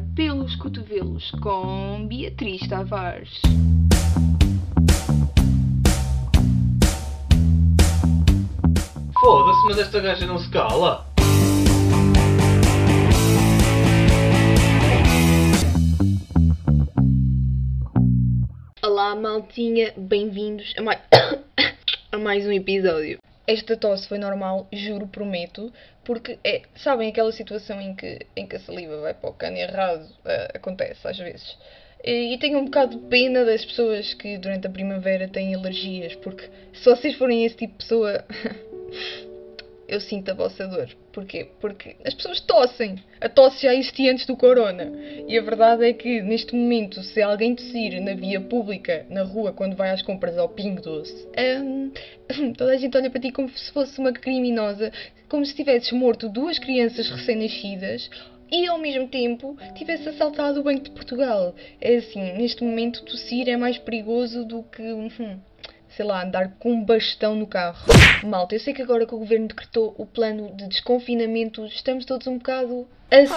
pelos cotovelos com Beatriz Tavares. Foda-se, mas esta gaja não se cala. Olá, maltinha, bem-vindos a mais... a mais um episódio. Esta tosse foi normal, juro, prometo, porque é, sabem aquela situação em que, em que a saliva vai para o cano errado, uh, acontece às vezes. E, e tenho um bocado de pena das pessoas que durante a primavera têm alergias, porque se vocês forem esse tipo de pessoa, eu sinto a vossa dor. Porquê? Porque as pessoas tossem. A tosse já existia antes do corona. E a verdade é que, neste momento, se alguém tossir na via pública, na rua, quando vai às compras ao Pingo Doce, hum, toda a gente olha para ti como se fosse uma criminosa, como se tivesses morto duas crianças recém-nascidas e ao mesmo tempo tivesse assaltado o Banco de Portugal. É assim, neste momento tossir é mais perigoso do que. Hum, sei lá, andar com um bastão no carro. Malta, eu sei que agora que o governo decretou o plano de desconfinamento, estamos todos um bocado assim.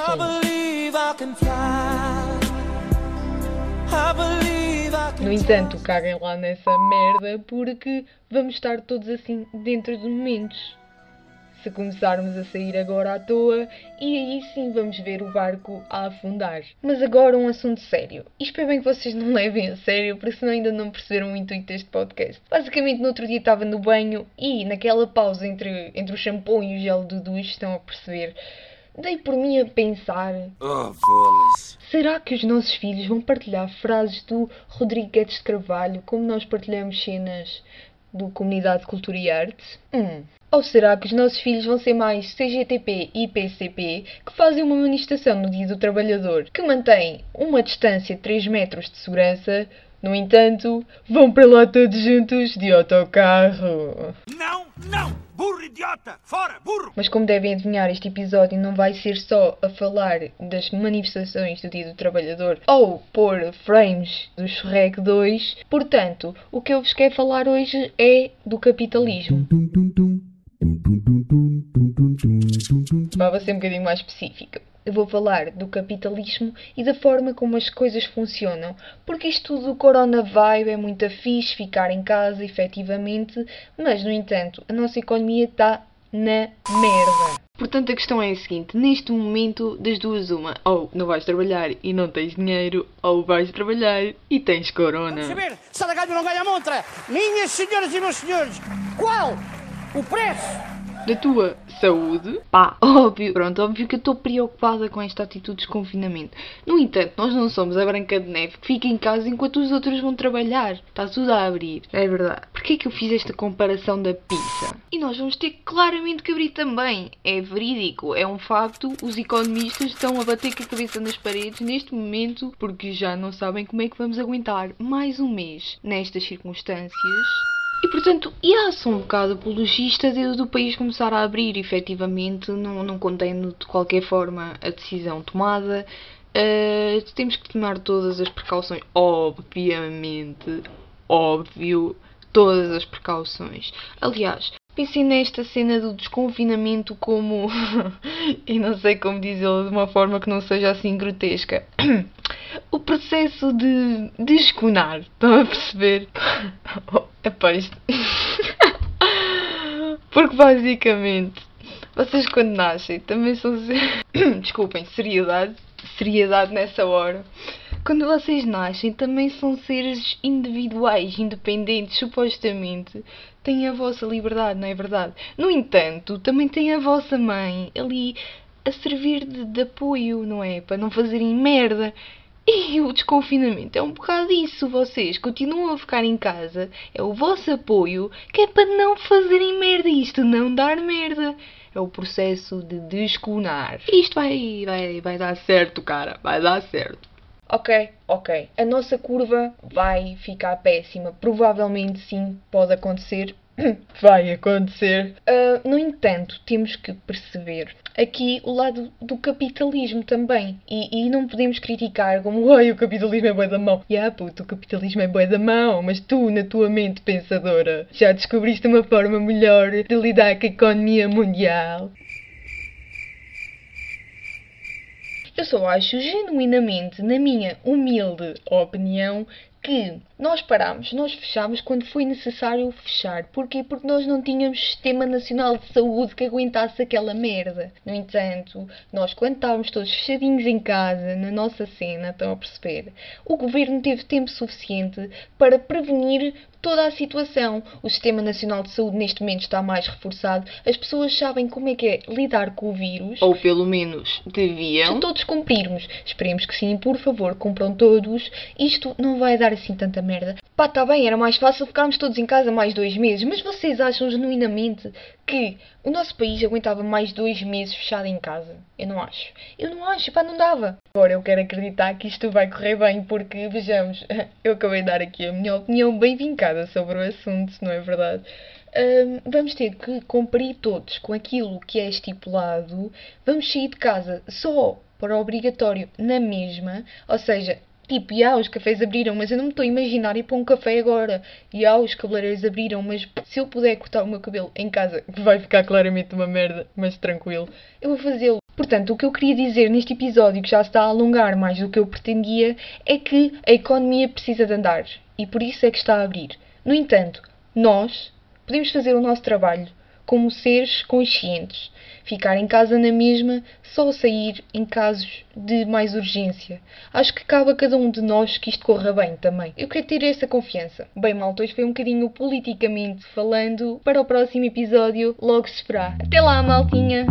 No entanto, caguem lá nessa merda porque vamos estar todos assim dentro de momentos se começarmos a sair agora à toa e aí sim vamos ver o barco a afundar. Mas agora um assunto sério. E espero bem que vocês não levem a sério, porque senão ainda não perceberam o intuito deste podcast. Basicamente, no outro dia estava no banho e naquela pausa entre, entre o shampoo e o gel do duche, estão a perceber, dei por mim a pensar: Oh, será que os nossos filhos vão partilhar frases do Rodrigues de Carvalho como nós partilhamos cenas do Comunidade de Cultura e Arte? Hum. Ou será que os nossos filhos vão ser mais CGTP e PCP que fazem uma manifestação no Dia do Trabalhador, que mantém uma distância de 3 metros de segurança, no entanto, vão para lá todos juntos de autocarro? Não, não! Burro idiota! Fora, burro! Mas como devem adivinhar, este episódio não vai ser só a falar das manifestações do Dia do Trabalhador ou por frames do Shrek 2. Portanto, o que eu vos quero falar hoje é do capitalismo. Vou ser um bocadinho mais específica. Eu vou falar do capitalismo e da forma como as coisas funcionam, porque isto tudo do corona vibe é muito fixe ficar em casa, efetivamente, mas no entanto, a nossa economia está na merda. Portanto, a questão é a seguinte: neste momento, das duas, uma, ou não vais trabalhar e não tens dinheiro, ou vais trabalhar e tens corona. Vamos saber se ou não ganha a montra. Minhas senhoras e meus senhores, qual o preço da tua saúde, pá, óbvio, pronto, óbvio que eu estou preocupada com esta atitude de desconfinamento. No entanto, nós não somos a Branca de Neve que fica em casa enquanto os outros vão trabalhar. Está tudo a abrir. É verdade. Porquê é que eu fiz esta comparação da pizza? E nós vamos ter claramente que abrir também. É verídico, é um facto. Os economistas estão a bater com a cabeça nas paredes neste momento porque já não sabem como é que vamos aguentar mais um mês nestas circunstâncias. E portanto, yeah, sou um bocado apologista de, do país começar a abrir, efetivamente, não, não condeno de qualquer forma a decisão tomada. Uh, temos que tomar todas as precauções, obviamente, óbvio, todas as precauções. Aliás, pensei nesta cena do desconfinamento como. e não sei como dizê-lo de uma forma que não seja assim grotesca. o processo de desconar. Estão a perceber? Porque basicamente, vocês quando nascem também são. Desculpem, seriedade. Seriedade nessa hora. Quando vocês nascem também são seres individuais, independentes, supostamente. Têm a vossa liberdade, não é verdade? No entanto, também têm a vossa mãe ali a servir de, de apoio, não é? Para não fazerem merda. E o desconfinamento é um bocado isso. Vocês continuam a ficar em casa, é o vosso apoio que é para não fazerem merda. Isto não dar merda. É o processo de desconar. Isto vai, vai, vai dar certo, cara. Vai dar certo. Ok, ok. A nossa curva vai ficar péssima. Provavelmente sim, pode acontecer. vai acontecer. Uh, no entanto, temos que perceber aqui o lado do capitalismo também. E, e não podemos criticar como Ai, o capitalismo é boa da mão. Ya, yeah, puto, o capitalismo é boa da mão, mas tu, na tua mente pensadora, já descobriste uma forma melhor de lidar com a economia mundial. Eu só acho genuinamente, na minha humilde opinião, que nós parámos, nós fechámos quando foi necessário fechar. Porquê? Porque nós não tínhamos Sistema Nacional de Saúde que aguentasse aquela merda. No entanto, nós quando estávamos todos fechadinhos em casa, na nossa cena, estão a perceber, o governo teve tempo suficiente para prevenir toda a situação. O Sistema Nacional de Saúde neste momento está mais reforçado. As pessoas sabem como é que é lidar com o vírus. Ou pelo menos deviam. Se todos cumprirmos, esperemos que sim, por favor, cumpram todos. Isto não vai dar assim tanta merda. Pá, tá bem, era mais fácil ficarmos todos em casa mais dois meses, mas vocês acham genuinamente que o nosso país aguentava mais dois meses fechado em casa? Eu não acho. Eu não acho, pá, não dava. Agora eu quero acreditar que isto vai correr bem, porque, vejamos, eu acabei de dar aqui a minha opinião bem vincada sobre o assunto, não é verdade? Hum, vamos ter que cumprir todos com aquilo que é estipulado. Vamos sair de casa só para obrigatório na mesma, ou seja, Tipo, e os cafés abriram, mas eu não me estou a imaginar ir para um café agora. E os cabeleireiros abriram, mas se eu puder cortar o meu cabelo em casa, que vai ficar claramente uma merda, mas tranquilo, eu vou fazê-lo. Portanto, o que eu queria dizer neste episódio, que já está a alongar mais do que eu pretendia, é que a economia precisa de andar. E por isso é que está a abrir. No entanto, nós podemos fazer o nosso trabalho como seres conscientes. Ficar em casa na mesma, só sair em casos de mais urgência. Acho que cabe a cada um de nós que isto corra bem também. Eu quero ter essa confiança. Bem, malta, hoje foi um bocadinho politicamente falando. Para o próximo episódio, logo se verá. Até lá, maltinha!